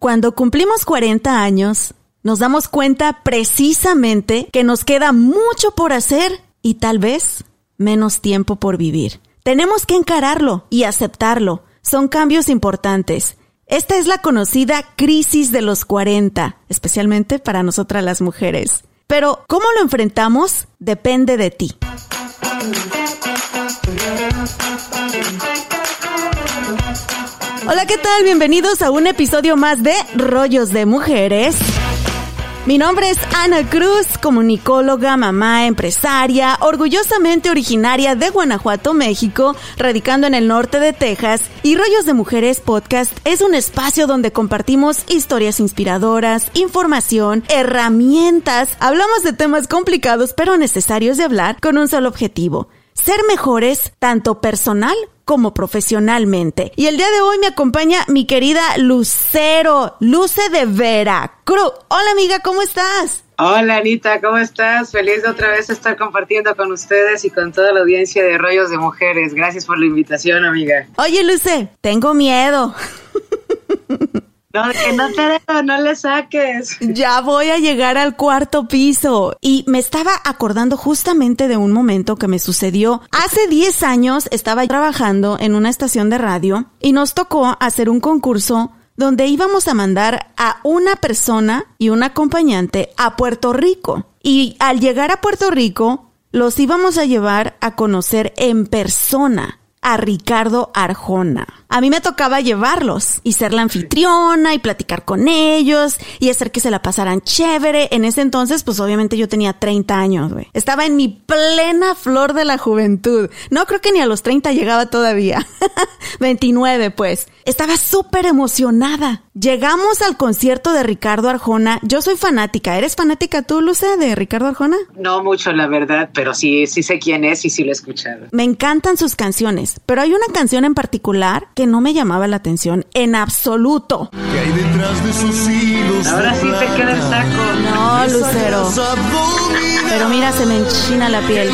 Cuando cumplimos 40 años, nos damos cuenta precisamente que nos queda mucho por hacer y tal vez menos tiempo por vivir. Tenemos que encararlo y aceptarlo. Son cambios importantes. Esta es la conocida crisis de los 40, especialmente para nosotras las mujeres. Pero cómo lo enfrentamos depende de ti. Hola, ¿qué tal? Bienvenidos a un episodio más de Rollos de Mujeres. Mi nombre es Ana Cruz, comunicóloga, mamá, empresaria, orgullosamente originaria de Guanajuato, México, radicando en el norte de Texas. Y Rollos de Mujeres Podcast es un espacio donde compartimos historias inspiradoras, información, herramientas. Hablamos de temas complicados pero necesarios de hablar con un solo objetivo. Ser mejores tanto personal como profesionalmente. Y el día de hoy me acompaña mi querida Lucero, Luce de Veracruz. Hola amiga, ¿cómo estás? Hola Anita, ¿cómo estás? Feliz de otra vez estar compartiendo con ustedes y con toda la audiencia de Rollos de Mujeres. Gracias por la invitación, amiga. Oye, Luce, tengo miedo. No, que no te dejo, no le saques. Ya voy a llegar al cuarto piso. Y me estaba acordando justamente de un momento que me sucedió. Hace 10 años estaba trabajando en una estación de radio y nos tocó hacer un concurso donde íbamos a mandar a una persona y un acompañante a Puerto Rico. Y al llegar a Puerto Rico, los íbamos a llevar a conocer en persona a Ricardo Arjona. A mí me tocaba llevarlos y ser la anfitriona y platicar con ellos y hacer que se la pasaran chévere. En ese entonces, pues obviamente yo tenía 30 años, güey. Estaba en mi plena flor de la juventud. No creo que ni a los 30 llegaba todavía. 29, pues. Estaba súper emocionada. Llegamos al concierto de Ricardo Arjona. Yo soy fanática. ¿Eres fanática tú, Luce, de Ricardo Arjona? No mucho, la verdad, pero sí, sí sé quién es y sí lo he escuchado. Me encantan sus canciones, pero hay una canción en particular que no me llamaba la atención en absoluto. ¿Qué hay detrás de sus hilos Ahora sí te queda el saco. No, Lucero. Pero mira, se me enchina la piel.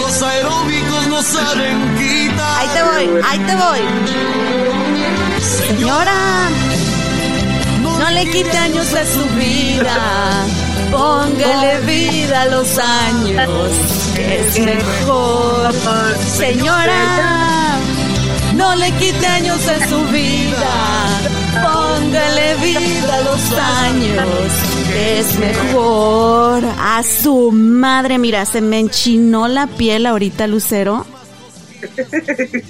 Ahí te voy, ahí te voy. Señora, no le quite años de su vida. Póngale vida a los años, es mejor. Señora, no le quite años de su vida. Póngale vida a los años, es mejor. A su madre, mira, se me enchinó la piel ahorita, Lucero.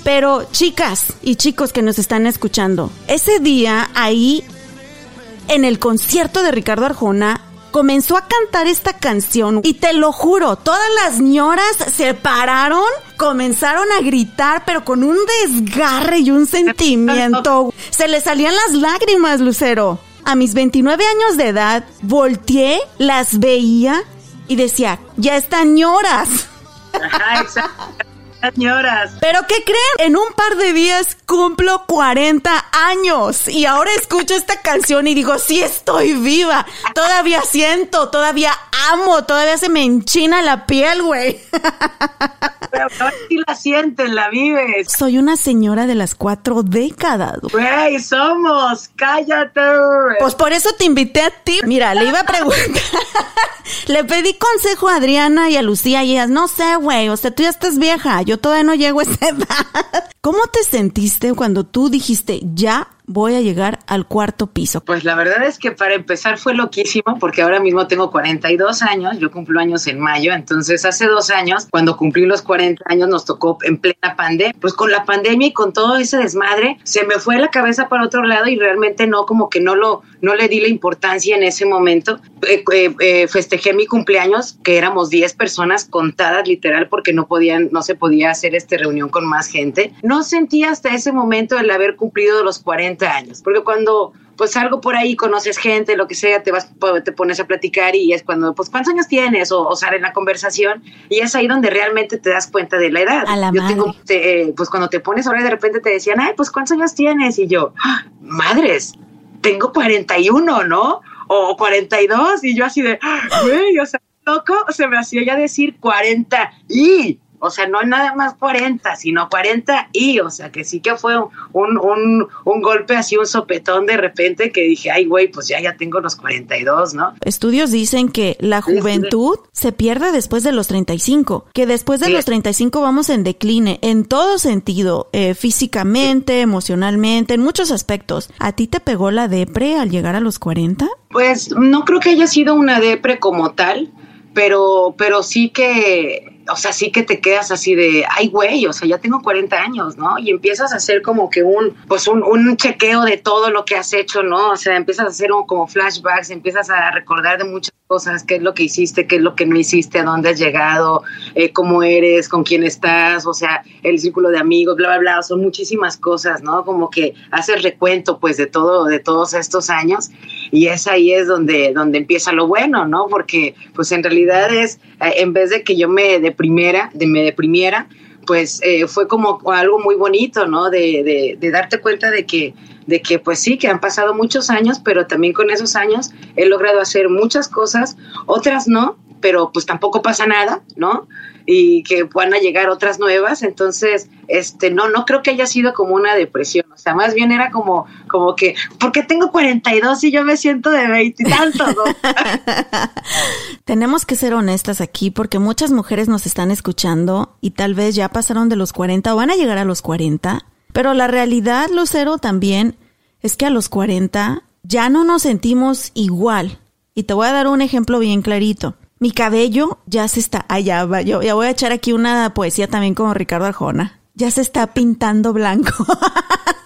Pero chicas y chicos que nos están escuchando, ese día ahí en el concierto de Ricardo Arjona comenzó a cantar esta canción y te lo juro, todas las ñoras se pararon, comenzaron a gritar, pero con un desgarre y un sentimiento. Se le salían las lágrimas, Lucero. A mis 29 años de edad, volteé, las veía y decía, ya están ñoras. Señoras. Pero ¿qué creen? En un par de días cumplo 40 años y ahora escucho esta canción y digo, sí estoy viva. Todavía siento, todavía amo, todavía se me enchina la piel, güey. Pero sí la sientes, la vives. Soy una señora de las cuatro décadas. Güey, somos, cállate. Pues por eso te invité a ti. Mira, le iba a preguntar. le pedí consejo a Adriana y a Lucía y ellas, no sé, güey, o sea, tú ya estás vieja, yo todavía no llego a esa edad. ¿Cómo te sentiste cuando tú dijiste, ya voy a llegar al cuarto piso? Pues la verdad es que para empezar fue loquísimo porque ahora mismo tengo 42 años, yo cumplo años en mayo, entonces hace dos años, cuando cumplí los 40 años, nos tocó en plena pandemia. Pues con la pandemia y con todo ese desmadre, se me fue la cabeza para otro lado y realmente no, como que no lo, no le di la importancia en ese momento. Eh, eh, eh, festejé mi cumpleaños, que éramos 10 personas contadas literal porque no podían, no se podía hacer esta reunión con más gente. No sentí hasta ese momento el haber cumplido los 40 años, porque cuando pues algo por ahí, conoces gente, lo que sea, te vas, te pones a platicar y es cuando, pues, ¿cuántos años tienes? O, sale en la conversación y es ahí donde realmente te das cuenta de la edad. A la yo tengo, pues cuando te pones ahora de repente te decían, ay, pues, ¿cuántos años tienes? Y yo, ¡Ah, madres, tengo 41, ¿no? O 42 y yo así de, güey, o sea, loco, se me hacía ya decir 40 y o sea, no nada más 40, sino 40 y, o sea, que sí que fue un, un, un golpe así, un sopetón de repente que dije, ay, güey, pues ya, ya tengo los 42, ¿no? Estudios dicen que la juventud se pierde después de los 35, que después de los 35 vamos en decline, en todo sentido, eh, físicamente, emocionalmente, en muchos aspectos. ¿A ti te pegó la depre al llegar a los 40? Pues no creo que haya sido una depre como tal, pero, pero sí que o sea, sí que te quedas así de, ay, güey, o sea, ya tengo 40 años, ¿no? Y empiezas a hacer como que un, pues un, un chequeo de todo lo que has hecho, ¿no? O sea, empiezas a hacer un, como flashbacks, empiezas a recordar de muchas cosas, qué es lo que hiciste, qué es lo que no hiciste, a dónde has llegado, eh, cómo eres, con quién estás, o sea, el círculo de amigos, bla, bla, bla, son muchísimas cosas, ¿no? Como que haces recuento, pues, de todo, de todos estos años y es ahí es donde, donde empieza lo bueno, ¿no? Porque, pues, en realidad es, eh, en vez de que yo me deprimiera, de me deprimiera, pues eh, fue como algo muy bonito, ¿no? De, de, de darte cuenta de que de que pues sí, que han pasado muchos años, pero también con esos años he logrado hacer muchas cosas, otras no, pero pues tampoco pasa nada, ¿no? Y que van a llegar otras nuevas, entonces, este, no, no creo que haya sido como una depresión, o sea, más bien era como, como que, porque tengo 42 y yo me siento de 20 y tanto, ¿no? Tenemos que ser honestas aquí porque muchas mujeres nos están escuchando y tal vez ya pasaron de los 40 o van a llegar a los 40 pero la realidad, Lucero, también es que a los 40 ya no nos sentimos igual. Y te voy a dar un ejemplo bien clarito. Mi cabello ya se está, allá va, yo ya voy a echar aquí una poesía también como Ricardo Arjona. Ya se está pintando blanco.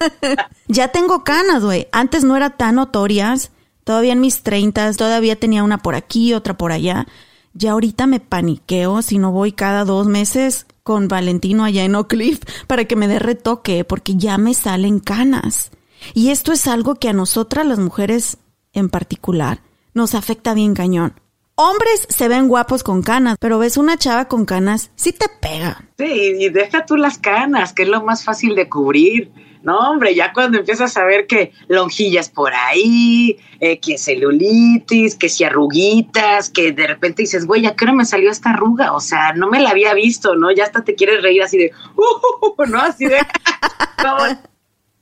ya tengo canas, güey. Antes no era tan notorias. Todavía en mis treintas, todavía tenía una por aquí, otra por allá. Ya ahorita me paniqueo si no voy cada dos meses con Valentino allá en Oak Cliff para que me dé retoque, porque ya me salen canas. Y esto es algo que a nosotras, las mujeres en particular, nos afecta bien cañón. Hombres se ven guapos con canas, pero ves una chava con canas, sí te pega. Sí, y deja tú las canas, que es lo más fácil de cubrir. No, hombre, ya cuando empiezas a ver que lonjillas por ahí, eh, que celulitis, que si arruguitas, que de repente dices, güey, ¿a qué no me salió esta arruga? O sea, no me la había visto, ¿no? Ya hasta te quieres reír así de, uh, ¿no? Así de,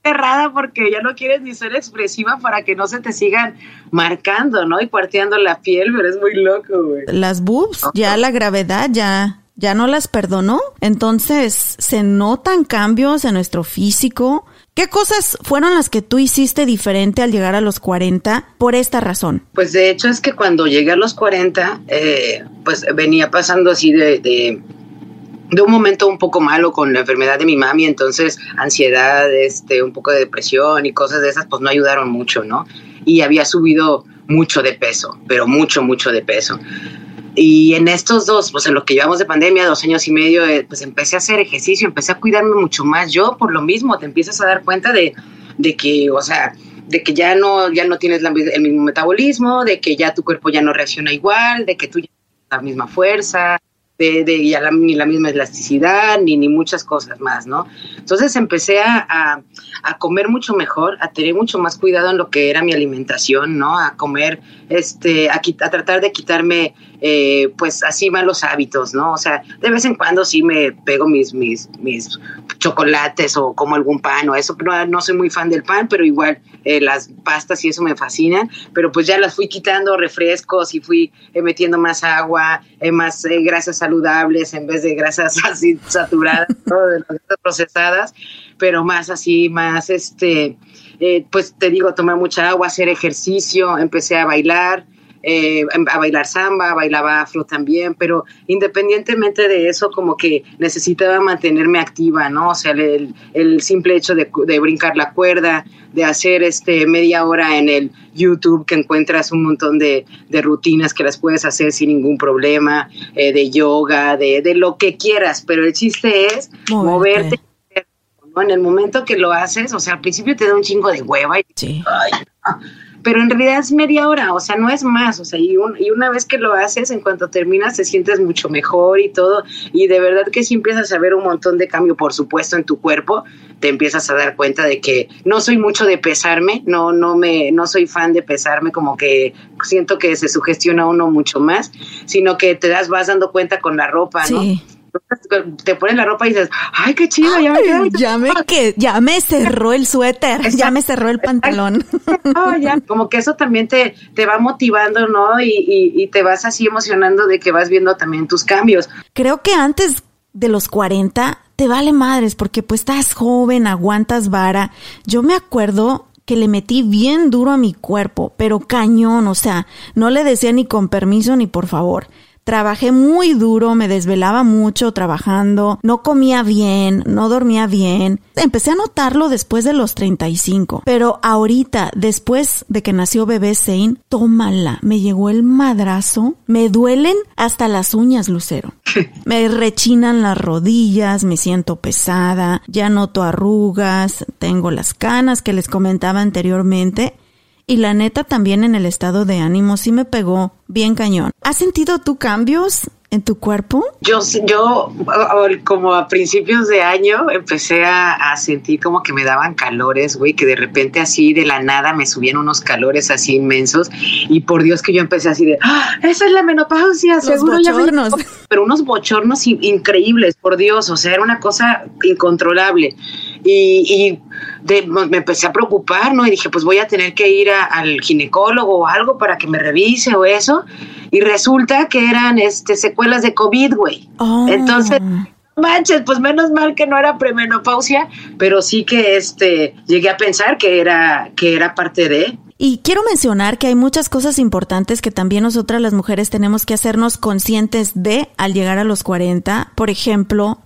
cerrada porque ya no quieres ni ser expresiva para que no se te sigan marcando, ¿no? Y cuarteando la piel, pero es muy loco, güey. Las boobs, ya la gravedad, ya ya no las perdonó. Entonces se notan cambios en nuestro físico. ¿Qué cosas fueron las que tú hiciste diferente al llegar a los 40 por esta razón? Pues de hecho es que cuando llegué a los 40, eh, pues venía pasando así de, de, de, un momento un poco malo con la enfermedad de mi mami, entonces ansiedad, este, un poco de depresión y cosas de esas, pues no ayudaron mucho, ¿no? Y había subido mucho de peso, pero mucho, mucho de peso. Y en estos dos, pues en lo que llevamos de pandemia, dos años y medio, eh, pues empecé a hacer ejercicio, empecé a cuidarme mucho más yo por lo mismo, te empiezas a dar cuenta de, de que, o sea, de que ya no, ya no tienes el mismo metabolismo, de que ya tu cuerpo ya no reacciona igual, de que tú ya tienes la misma fuerza, de, de la, ni la misma elasticidad, ni, ni muchas cosas más, ¿no? Entonces empecé a, a, comer mucho mejor, a tener mucho más cuidado en lo que era mi alimentación, ¿no? A comer, este, a, a tratar de quitarme, eh, pues así malos hábitos, ¿no? O sea, de vez en cuando sí me pego mis, mis, mis chocolates o como algún pan o eso, pero no soy muy fan del pan, pero igual eh, las pastas y eso me fascinan, pero pues ya las fui quitando refrescos y fui eh, metiendo más agua, más grasas saludables en vez de grasas así saturadas, de las procesadas, pero más así, más este, pues te digo, tomar mucha agua, hacer ejercicio, empecé a bailar, eh, a bailar samba, bailaba afro también, pero independientemente de eso, como que necesitaba mantenerme activa, ¿no? O sea, el, el simple hecho de, de, brincar la cuerda, de hacer este media hora en el YouTube que encuentras un montón de, de rutinas que las puedes hacer sin ningún problema, eh, de yoga, de, de, lo que quieras, pero el chiste es moverte. ¿no? En el momento que lo haces, o sea, al principio te da un chingo de hueva y sí. ay, pero en realidad es media hora, o sea, no es más, o sea, y, un, y, una vez que lo haces, en cuanto terminas, te sientes mucho mejor y todo, y de verdad que sí empiezas a ver un montón de cambio, por supuesto, en tu cuerpo, te empiezas a dar cuenta de que no soy mucho de pesarme, no, no me, no soy fan de pesarme, como que siento que se sugestiona uno mucho más, sino que te das, vas dando cuenta con la ropa, ¿no? Te pones la ropa y dices, ay, qué chido, ya me Ya me, que, ya me cerró el suéter, ya me cerró el pantalón. ya. Como que eso también te, te va motivando, ¿no? Y, y, y te vas así emocionando de que vas viendo también tus cambios. Creo que antes de los 40 te vale madres porque pues estás joven, aguantas vara. Yo me acuerdo que le metí bien duro a mi cuerpo, pero cañón, o sea, no le decía ni con permiso ni por favor. Trabajé muy duro, me desvelaba mucho trabajando, no comía bien, no dormía bien. Empecé a notarlo después de los 35, pero ahorita, después de que nació bebé Zane, tómala, me llegó el madrazo, me duelen hasta las uñas, Lucero. Me rechinan las rodillas, me siento pesada, ya noto arrugas, tengo las canas que les comentaba anteriormente y la neta también en el estado de ánimo sí me pegó bien cañón. ¿Has sentido tú cambios en tu cuerpo? Yo, yo como a principios de año empecé a, sentir como que me daban calores, güey, que de repente así de la nada me subían unos calores así inmensos y por Dios que yo empecé así de, ¡Ah, esa es la menopausia, Los seguro bochornos. Pero unos bochornos increíbles, por Dios, o sea, era una cosa incontrolable. Y, me empecé a preocupar, ¿no? Y dije, pues voy a tener que ir al ginecólogo o algo para que me revise o eso. Y resulta que eran este, secuelas de COVID, güey. Oh. Entonces, manches, pues menos mal que no era premenopausia, pero sí que este, llegué a pensar que era, que era parte de. Y quiero mencionar que hay muchas cosas importantes que también nosotras las mujeres tenemos que hacernos conscientes de al llegar a los 40. Por ejemplo,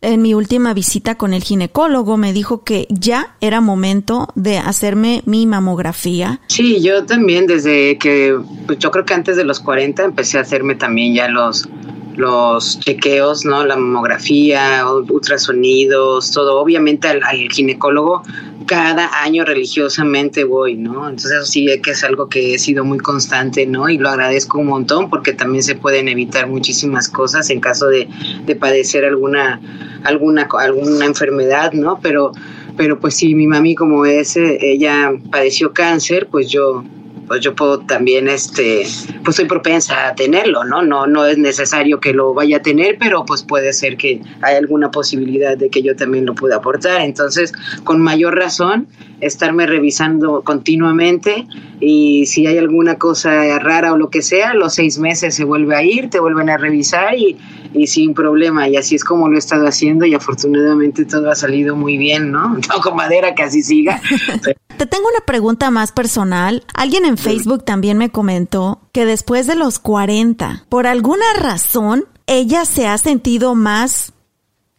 en mi última visita con el ginecólogo me dijo que ya era momento de hacerme mi mamografía. Sí, yo también desde que, pues yo creo que antes de los 40 empecé a hacerme también ya los los chequeos, ¿no? La mamografía, ultrasonidos, todo. Obviamente al, al ginecólogo cada año religiosamente voy, ¿no? Entonces eso sí que es algo que he sido muy constante, ¿no? Y lo agradezco un montón porque también se pueden evitar muchísimas cosas en caso de, de padecer alguna, alguna, alguna enfermedad, ¿no? Pero, pero pues sí, mi mami como es, eh, ella padeció cáncer, pues yo pues yo puedo también, este, pues soy propensa a tenerlo, ¿no? No, no es necesario que lo vaya a tener, pero pues puede ser que hay alguna posibilidad de que yo también lo pueda aportar. Entonces, con mayor razón, estarme revisando continuamente y si hay alguna cosa rara o lo que sea, los seis meses se vuelve a ir, te vuelven a revisar y, y sin problema. Y así es como lo he estado haciendo y afortunadamente todo ha salido muy bien, ¿no? Toco madera que así siga. Te tengo una pregunta más personal. Alguien en Facebook también me comentó que después de los 40, por alguna razón, ella se ha sentido más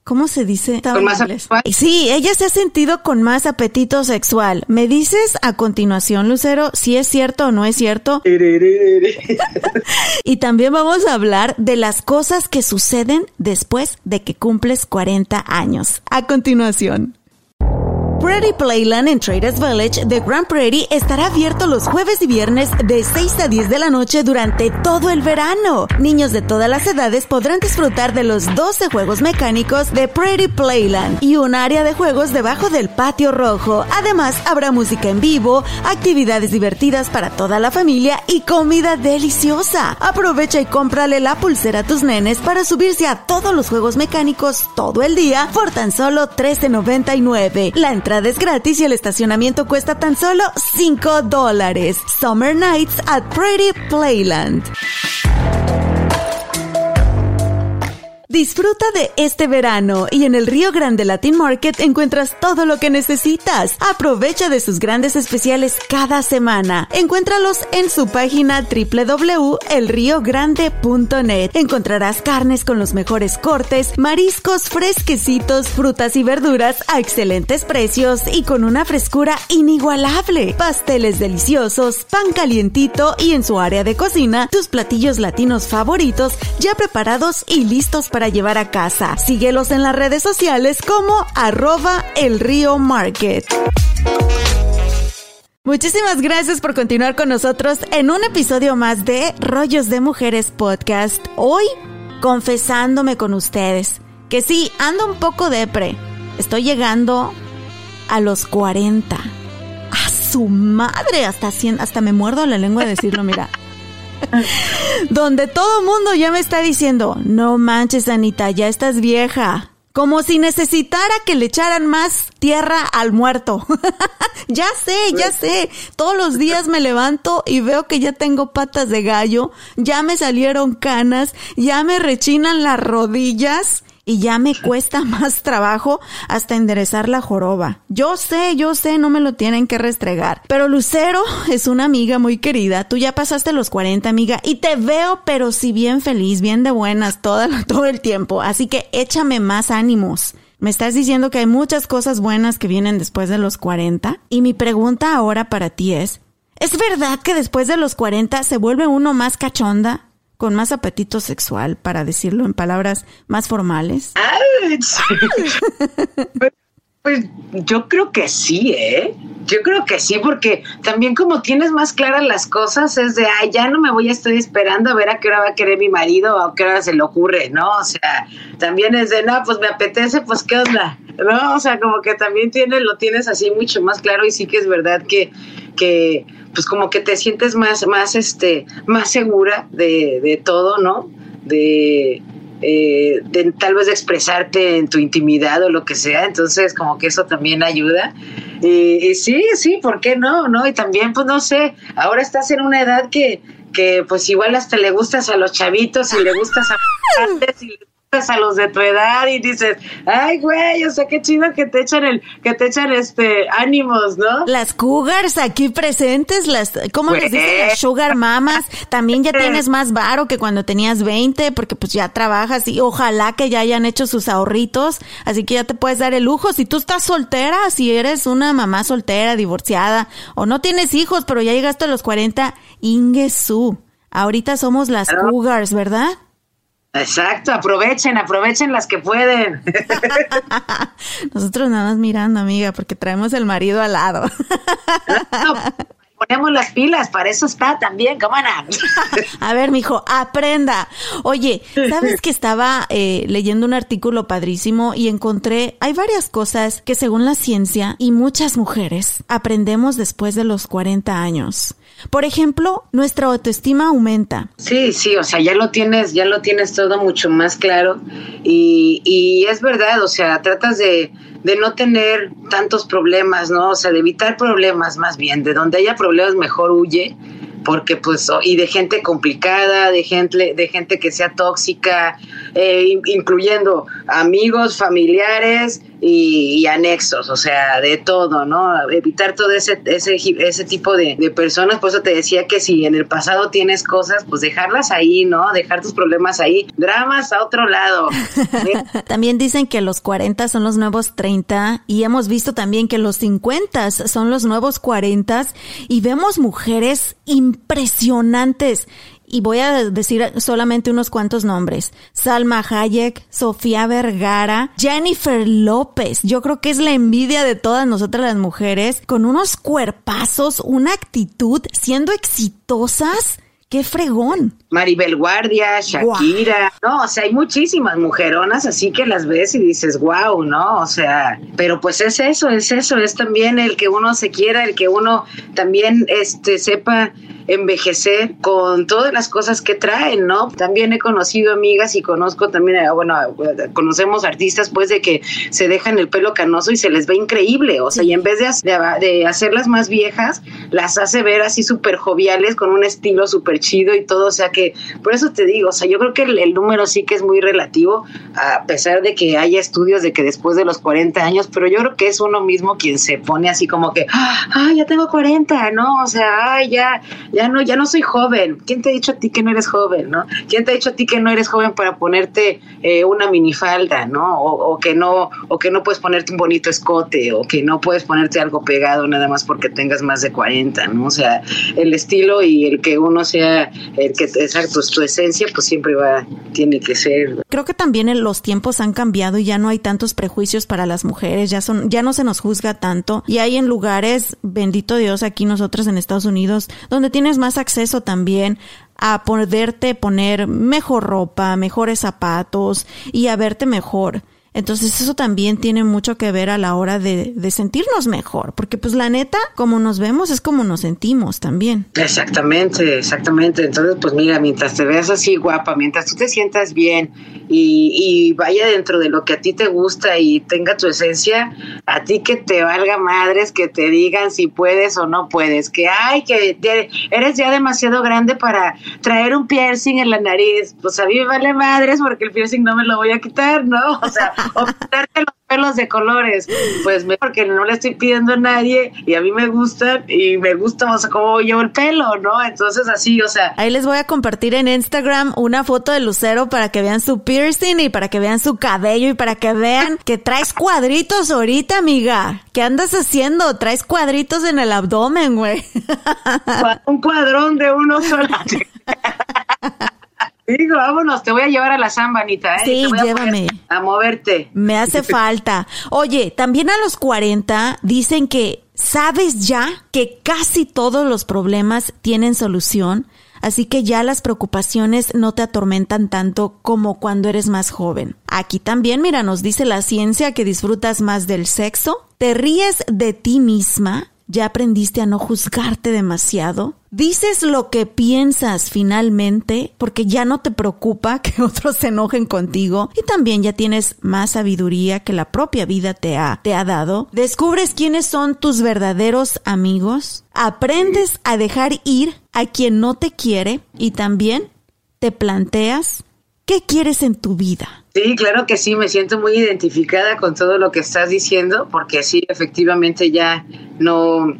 ¿Cómo se dice? ¿Con más Sí, ella se ha sentido con más apetito sexual. ¿Me dices a continuación, Lucero, si es cierto o no es cierto? y también vamos a hablar de las cosas que suceden después de que cumples 40 años. A continuación. Prairie Playland en Traders Village de Grand Prairie estará abierto los jueves y viernes de 6 a 10 de la noche durante todo el verano. Niños de todas las edades podrán disfrutar de los 12 juegos mecánicos de Prairie Playland y un área de juegos debajo del patio rojo. Además, habrá música en vivo, actividades divertidas para toda la familia y comida deliciosa. Aprovecha y cómprale la pulsera a tus nenes para subirse a todos los juegos mecánicos todo el día por tan solo $13.99. La entrada es gratis y el estacionamiento cuesta tan solo 5 dólares. Summer Nights at Pretty Playland. Disfruta de este verano y en el Río Grande Latin Market encuentras todo lo que necesitas. Aprovecha de sus grandes especiales cada semana. Encuéntralos en su página www.elriogrande.net. Encontrarás carnes con los mejores cortes, mariscos fresquecitos, frutas y verduras a excelentes precios y con una frescura inigualable. Pasteles deliciosos, pan calientito y en su área de cocina, tus platillos latinos favoritos ya preparados y listos para llevar a casa. Síguelos en las redes sociales como arroba el río market. Muchísimas gracias por continuar con nosotros en un episodio más de Rollos de Mujeres Podcast. Hoy confesándome con ustedes que sí, ando un poco depre. Estoy llegando a los 40. A su madre, hasta, hasta me muerdo la lengua de decirlo, mira. Donde todo mundo ya me está diciendo, no manches Anita, ya estás vieja. Como si necesitara que le echaran más tierra al muerto. ya sé, ya sé. Todos los días me levanto y veo que ya tengo patas de gallo, ya me salieron canas, ya me rechinan las rodillas y ya me cuesta más trabajo hasta enderezar la joroba. Yo sé, yo sé, no me lo tienen que restregar. Pero Lucero es una amiga muy querida. Tú ya pasaste los 40, amiga, y te veo, pero si bien feliz, bien de buenas todo, todo el tiempo. Así que échame más ánimos. Me estás diciendo que hay muchas cosas buenas que vienen después de los 40. Y mi pregunta ahora para ti es, ¿es verdad que después de los 40 se vuelve uno más cachonda? Con más apetito sexual, para decirlo en palabras más formales? pues, pues, yo creo que sí, ¿eh? Yo creo que sí, porque también como tienes más claras las cosas, es de, ay, ya no me voy a estar esperando a ver a qué hora va a querer mi marido o qué hora se le ocurre, ¿no? O sea, también es de, no, pues me apetece, pues qué onda, ¿no? O sea, como que también tienes, lo tienes así mucho más claro y sí que es verdad que, que pues como que te sientes más, más, este, más segura de, de todo, ¿no? De, eh, de tal vez expresarte en tu intimidad o lo que sea, entonces como que eso también ayuda. Y, sí, sí, ¿por qué no? ¿No? Y también, pues no sé, ahora estás en una edad que, que pues igual hasta le gustas a los chavitos y le gustas a y a los de tu edad y dices, ay, güey, o sea, qué chido que te echan el, que te echan este ánimos, ¿no? Las cougars aquí presentes, las, ¿cómo les dicen? Las sugar mamas, también ya tienes más varo que cuando tenías 20, porque pues ya trabajas y ojalá que ya hayan hecho sus ahorritos, así que ya te puedes dar el lujo. Si tú estás soltera, si eres una mamá soltera, divorciada, o no tienes hijos, pero ya llegaste a los 40, Ingesu. Ahorita somos las cougars, ¿verdad? Exacto, aprovechen, aprovechen las que pueden. Nosotros nada más mirando, amiga, porque traemos el marido al lado. ponemos las pilas, para eso está también, ¿cómo no? A ver, mijo, aprenda. Oye, ¿sabes que estaba eh, leyendo un artículo padrísimo y encontré, hay varias cosas que según la ciencia y muchas mujeres aprendemos después de los 40 años. Por ejemplo, nuestra autoestima aumenta. Sí, sí, o sea, ya lo tienes, ya lo tienes todo mucho más claro y, y es verdad, o sea, tratas de, de no tener tantos problemas, ¿no? O sea, de evitar problemas más bien, de donde haya problemas mejor huye porque pues y de gente complicada, de gente de gente que sea tóxica, eh, incluyendo amigos, familiares y, anexos, o sea, de todo, ¿no? Evitar todo ese ese, ese tipo de, de, personas, por eso te decía que si en el pasado tienes cosas, pues dejarlas ahí, ¿no? Dejar tus problemas ahí, dramas a otro lado. también dicen que los 40 son los nuevos 30 y hemos visto también que los 50 son los nuevos 40 y vemos mujeres impresionantes. Y voy a decir solamente unos cuantos nombres. Salma Hayek, Sofía Vergara, Jennifer López. Yo creo que es la envidia de todas nosotras las mujeres, con unos cuerpazos, una actitud, siendo exitosas ¡Qué fregón! Maribel Guardia, Shakira, no, o sea, hay muchísimas mujeronas, así que las ves y dices, wow, ¿no? O sea, pero pues es eso, es eso, es también el que uno se quiera, el que uno también este, sepa envejecer con todas las cosas que traen, ¿no? También he conocido amigas y conozco también, eh, bueno, conocemos artistas pues de que se dejan el pelo canoso y se les ve increíble, o sea, y en vez de, de hacerlas más viejas, las hace ver así súper joviales con un estilo súper chido y todo, o sea que, por eso te digo, o sea, yo creo que el, número sí que es muy relativo, a pesar de que haya estudios de que después de los 40 años, pero yo creo que es uno mismo quien se pone así como que, ah, ya tengo 40, ¿no? O sea, ay, ya, ya no, ya no soy joven. ¿Quién te ha dicho a ti que no eres joven, no? ¿Quién te ha dicho a ti que no eres joven para ponerte eh, una minifalda, no? O, que no, o que no puedes ponerte un bonito escote, o que no puedes ponerte algo pegado nada más porque tengas más de 40, ¿no? O sea, el estilo y el que uno sea, el que exacto, tu esencia, pues siempre va, tiene que ser. Creo que también los tiempos han cambiado y ya no hay tantos prejuicios para las mujeres, ya son, ya no se nos juzga tanto y hay en lugares, bendito Dios, aquí nosotros en Estados Unidos, donde tienes más acceso también a poderte poner mejor ropa, mejores zapatos y a verte mejor. Entonces eso también tiene mucho que ver a la hora de, de, sentirnos mejor, porque pues la neta, como nos vemos es como nos sentimos también. Exactamente, exactamente. Entonces pues mira, mientras te veas así guapa, mientras tú te sientas bien y, y vaya dentro de lo que a ti te gusta y tenga tu esencia, a ti que te valga madres, que te digan si puedes o no puedes, que ay, que eres ya demasiado grande para traer un piercing en la nariz, pues a mí me vale madres porque el piercing no me lo voy a quitar, ¿no? O sea, o quitarte los pelos de colores, pues porque no le estoy pidiendo a nadie y a mí me gustan y me gusta, o sea, cómo llevo el pelo, ¿no? Entonces así, o sea. Ahí les voy a compartir en Instagram una foto de Lucero para que vean su piercing y para que vean su cabello y para que vean que traes cuadritos ahorita, amiga. ¿Qué andas haciendo? Traes cuadritos en el abdomen, güey. Un cuadrón de uno solo. Digo, vámonos, te voy a llevar a la samba, Anita. ¿eh? Sí, llévame. A, moverte. Me hace falta. Oye, también a los 40 dicen que sabes ya que casi todos los problemas tienen solución, así que ya las preocupaciones no te atormentan tanto como cuando eres más joven. Aquí también, mira, nos dice la ciencia que disfrutas más del sexo, te ríes de ti misma, ya aprendiste a no juzgarte demasiado, Dices lo que piensas finalmente porque ya no te preocupa que otros se enojen contigo y también ya tienes más sabiduría que la propia vida te ha, te ha dado. Descubres quiénes son tus verdaderos amigos. Aprendes a dejar ir a quien no te quiere y también te planteas qué quieres en tu vida. Sí, claro que sí, me siento muy identificada con todo lo que estás diciendo porque sí, efectivamente ya no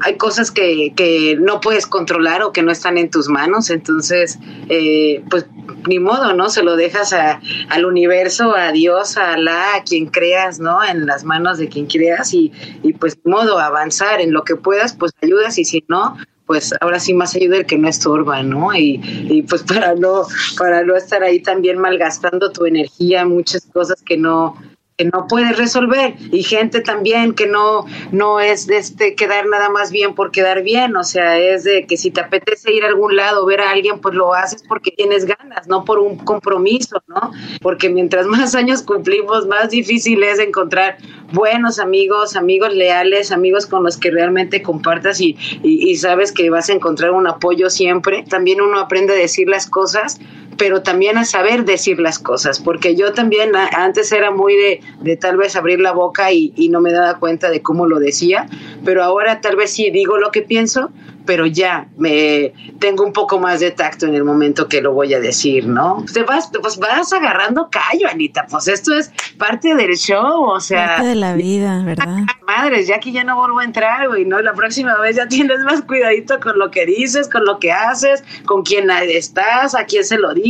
hay cosas que, que no puedes controlar o que no están en tus manos, entonces, eh, pues ni modo, ¿no? Se lo dejas a, al universo, a Dios, a Alá, a quien creas, ¿no? En las manos de quien creas y, y pues ni modo, avanzar en lo que puedas, pues ayudas y si no, pues ahora sí más ayuda el que no estorba, ¿no? Y, y, pues para no, para no estar ahí también malgastando tu energía, muchas cosas que no, que no puedes resolver y gente también que no no es de este quedar nada más bien por quedar bien, o sea, es de que si te apetece ir a algún lado, ver a alguien, pues lo haces porque tienes ganas, no por un compromiso, ¿no? Porque mientras más años cumplimos, más difícil es encontrar buenos amigos, amigos leales, amigos con los que realmente compartas y, y sabes que vas a encontrar un apoyo siempre. También uno aprende a decir las cosas pero también a saber decir las cosas, porque yo también antes era muy de, de tal vez abrir la boca y, y, no me daba cuenta de cómo lo decía, pero ahora tal vez sí digo lo que pienso, pero ya me tengo un poco más de tacto en el momento que lo voy a decir, ¿no? Te vas, pues vas agarrando callo, Anita, pues esto es parte del show, o sea. Parte de la vida, ¿verdad? Madres, ya que ya no vuelvo a entrar, güey, ¿no? La próxima vez ya tienes más cuidadito con lo que dices, con lo que haces, con quién estás, a quién se lo dices,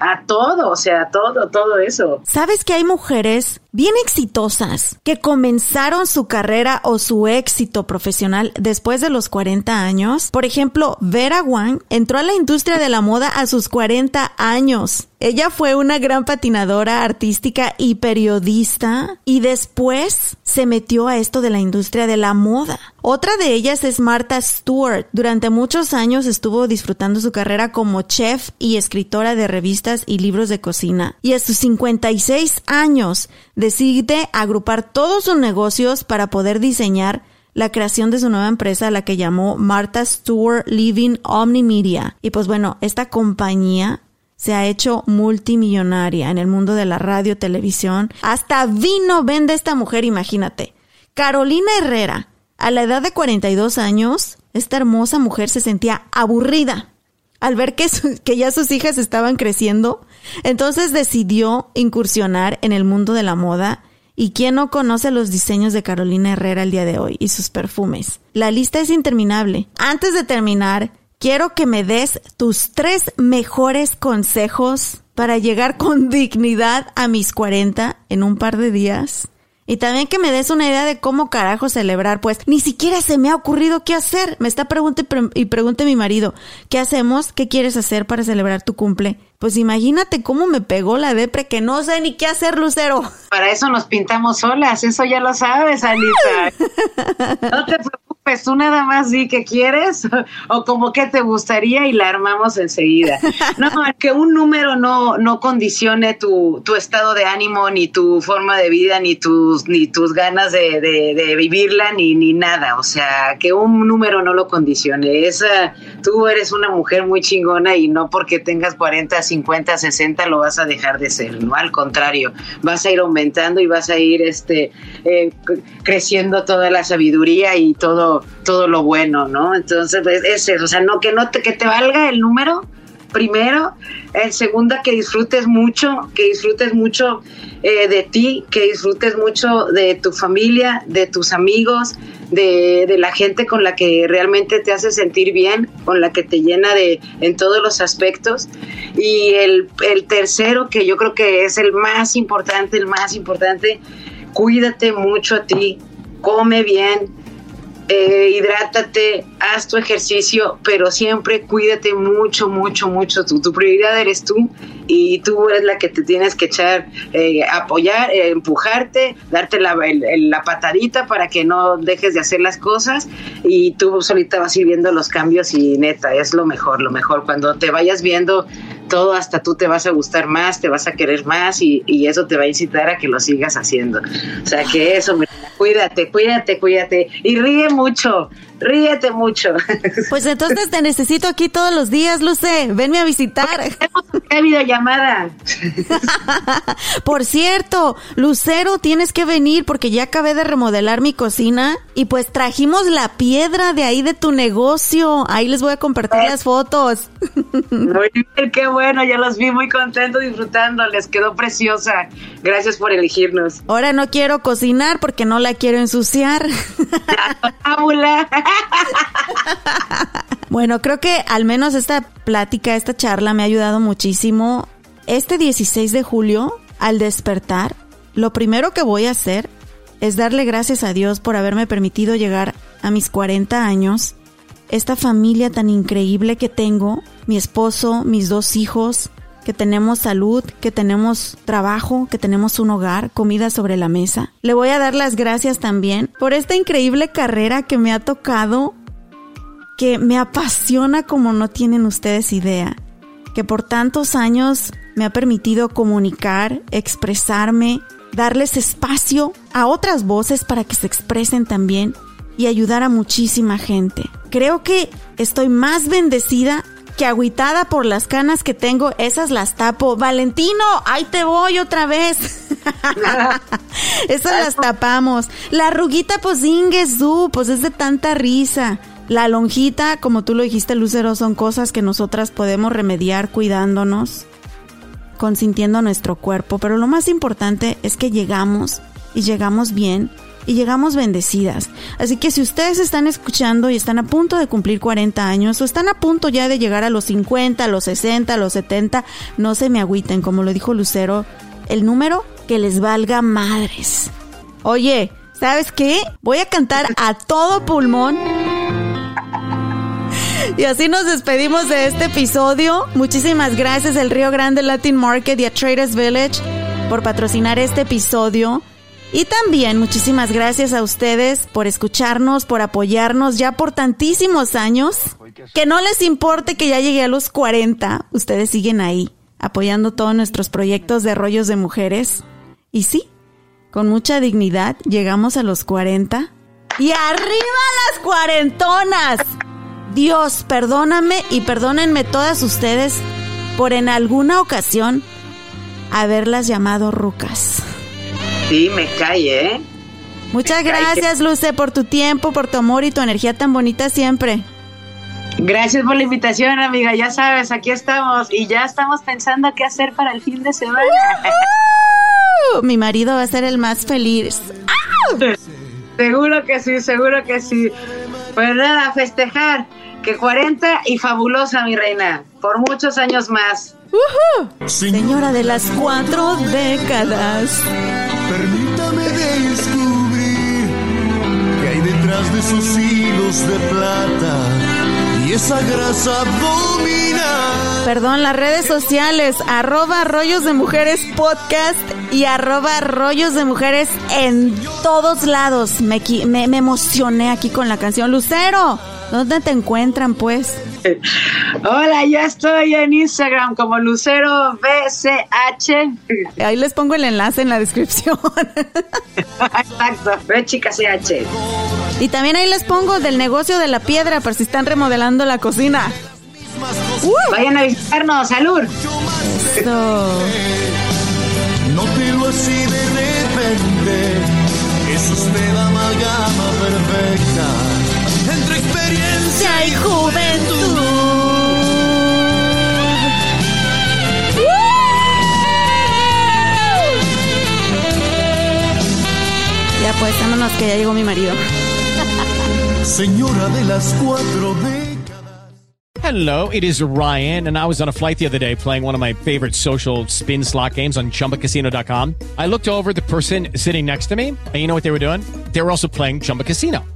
a todo, o sea, todo, todo eso. ¿Sabes que hay mujeres bien exitosas que comenzaron su carrera o su éxito profesional después de los 40 años. Por ejemplo, Vera Wang entró a la industria de la moda a sus 40 años. Ella fue una gran patinadora artística y periodista y después se metió a esto de la industria de la moda. Otra de ellas es Martha Stewart. Durante muchos años estuvo disfrutando su carrera como chef y escritora de revistas y libros de cocina. Y a sus 56 años decide agrupar todos sus negocios para poder diseñar la creación de su nueva empresa, la que llamó Martha Stewart Living Omnimedia. Y pues bueno, esta compañía se ha hecho multimillonaria en el mundo de la radio, televisión. Hasta vino vende esta mujer, imagínate. Carolina Herrera, a la edad de 42 años, esta hermosa mujer se sentía aburrida al ver que, que ya sus hijas estaban creciendo. Entonces decidió incursionar en el mundo de la moda. ¿Y quién no conoce los diseños de Carolina Herrera el día de hoy y sus perfumes? La lista es interminable. Antes de terminar, quiero que me des tus tres mejores consejos para llegar con dignidad a mis 40 en un par de días. Y también que me des una idea de cómo carajo celebrar, pues ni siquiera se me ha ocurrido qué hacer. Me está pregunte y pregunte mi marido, ¿qué hacemos? ¿Qué quieres hacer para celebrar tu cumple? Pues imagínate cómo me pegó la depre que no sé ni qué hacer, Lucero. Para eso nos pintamos solas, eso ya lo sabes, Anita. no te preocupes preocupes, tú nada más di que quieres o como que te gustaría y la armamos enseguida. No, que un número no, no condicione tu, tu estado de ánimo, ni tu forma de vida, ni tus, ni tus ganas de, de, vivirla, ni, ni nada. O sea, que un número no lo condicione. Esa, tú eres una mujer muy chingona y no porque tengas 40, 50, 60 lo vas a dejar de ser, ¿no? Al contrario, vas a ir aumentando y vas a ir este, eh, creciendo toda la sabiduría y todo, todo lo bueno, ¿no? Entonces, pues, es eso, o sea, no que no te, que te valga el número primero, en segunda que disfrutes mucho, que disfrutes mucho eh, de ti, que disfrutes mucho de tu familia, de tus amigos, de, de, la gente con la que realmente te hace sentir bien, con la que te llena de en todos los aspectos. Y el, el tercero, que yo creo que es el más importante, el más importante, cuídate mucho a ti, come bien, eh, hidrátate, haz tu ejercicio, pero siempre cuídate mucho, mucho, mucho. Tu, tu prioridad eres tú y tú eres la que te tienes que echar, eh, apoyar, empujarte, darte la, la, patadita para que no dejes de hacer las cosas y tú solita vas a ir viendo los cambios y neta, es lo mejor, lo mejor. Cuando te vayas viendo todo, hasta tú te vas a gustar más, te vas a querer más y, y eso te va a incitar a que lo sigas haciendo. O sea que eso, cuídate, cuídate, cuídate y ríe mucho, ríete mucho. Pues entonces te necesito aquí todos los días, Luce. Venme a visitar. Qué videollamada. Por cierto, Lucero, tienes que venir porque ya acabé de remodelar mi cocina y pues trajimos la piedra de ahí de tu negocio. Ahí les voy a compartir las fotos. Muy bien, qué bueno, ya los vi muy contentos disfrutando, les quedó preciosa. Gracias por elegirnos. Ahora no quiero cocinar porque no la quiero ensuciar. bueno, creo que al menos esta plática, esta charla me ha ayudado muchísimo. Este 16 de julio, al despertar, lo primero que voy a hacer es darle gracias a Dios por haberme permitido llegar a mis 40 años, esta familia tan increíble que tengo, mi esposo, mis dos hijos, que tenemos salud, que tenemos trabajo, que tenemos un hogar, comida sobre la mesa. Le voy a dar las gracias también por esta increíble carrera que me ha tocado, que me apasiona como no tienen ustedes idea, que por tantos años me ha permitido comunicar, expresarme, darles espacio a otras voces para que se expresen también y ayudar a muchísima gente. Creo que estoy más bendecida que agüitada por las canas que tengo, esas las tapo. Valentino, ahí te voy otra vez. esas las tapamos. La ruguita, pues su, pues es de tanta risa. La lonjita, como tú lo dijiste, Lucero, son cosas que nosotras podemos remediar cuidándonos, consintiendo nuestro cuerpo. Pero lo más importante es que llegamos y llegamos bien y llegamos bendecidas. Así que si ustedes están escuchando y están a punto de cumplir 40 años o están a punto ya de llegar a los 50, a los 60, a los 70, no se me agüiten, como lo dijo Lucero, el número que les valga madres. Oye, ¿sabes qué? Voy a cantar a todo pulmón. Y así nos despedimos de este episodio. Muchísimas gracias al Río Grande Latin Market y a Traders Village por patrocinar este episodio. Y también muchísimas gracias a ustedes por escucharnos, por apoyarnos ya por tantísimos años. Que no les importe que ya llegué a los 40, ustedes siguen ahí, apoyando todos nuestros proyectos de rollos de mujeres. Y sí, con mucha dignidad llegamos a los 40. ¡Y arriba las cuarentonas! Dios, perdóname y perdónenme todas ustedes por en alguna ocasión haberlas llamado rucas. Sí, me cae, ¿eh? Muchas gracias, Luce, por tu tiempo, por tu amor y tu energía tan bonita siempre. Gracias por la invitación, amiga. Ya sabes, aquí estamos y ya estamos pensando qué hacer para el fin de semana. Mi marido va a ser el más feliz. Seguro que sí, seguro que sí. Pues nada, festejar. Que 40 y fabulosa, mi reina. Por muchos años más. Señora de las cuatro décadas. De esos hilos de plata y esa grasa abdominal. Perdón, las redes sociales, arroba rollos de mujeres podcast y arroba rollos de mujeres en todos lados. Me, me emocioné aquí con la canción. Lucero, ¿dónde te encuentran pues? Hola, ya estoy en Instagram como Lucero BCH. Ahí les pongo el enlace en la descripción. Exacto, ve chica CH. y también ahí les pongo del negocio de la piedra por si están remodelando la cocina. Vayan a visitarnos, salud. Eso. Que ya llegó mi marido. Señora de las cuatro décadas. Hello, it is Ryan, and I was on a flight the other day playing one of my favorite social spin slot games on chumbacasino.com. I looked over the person sitting next to me, and you know what they were doing? They were also playing Chumba Casino.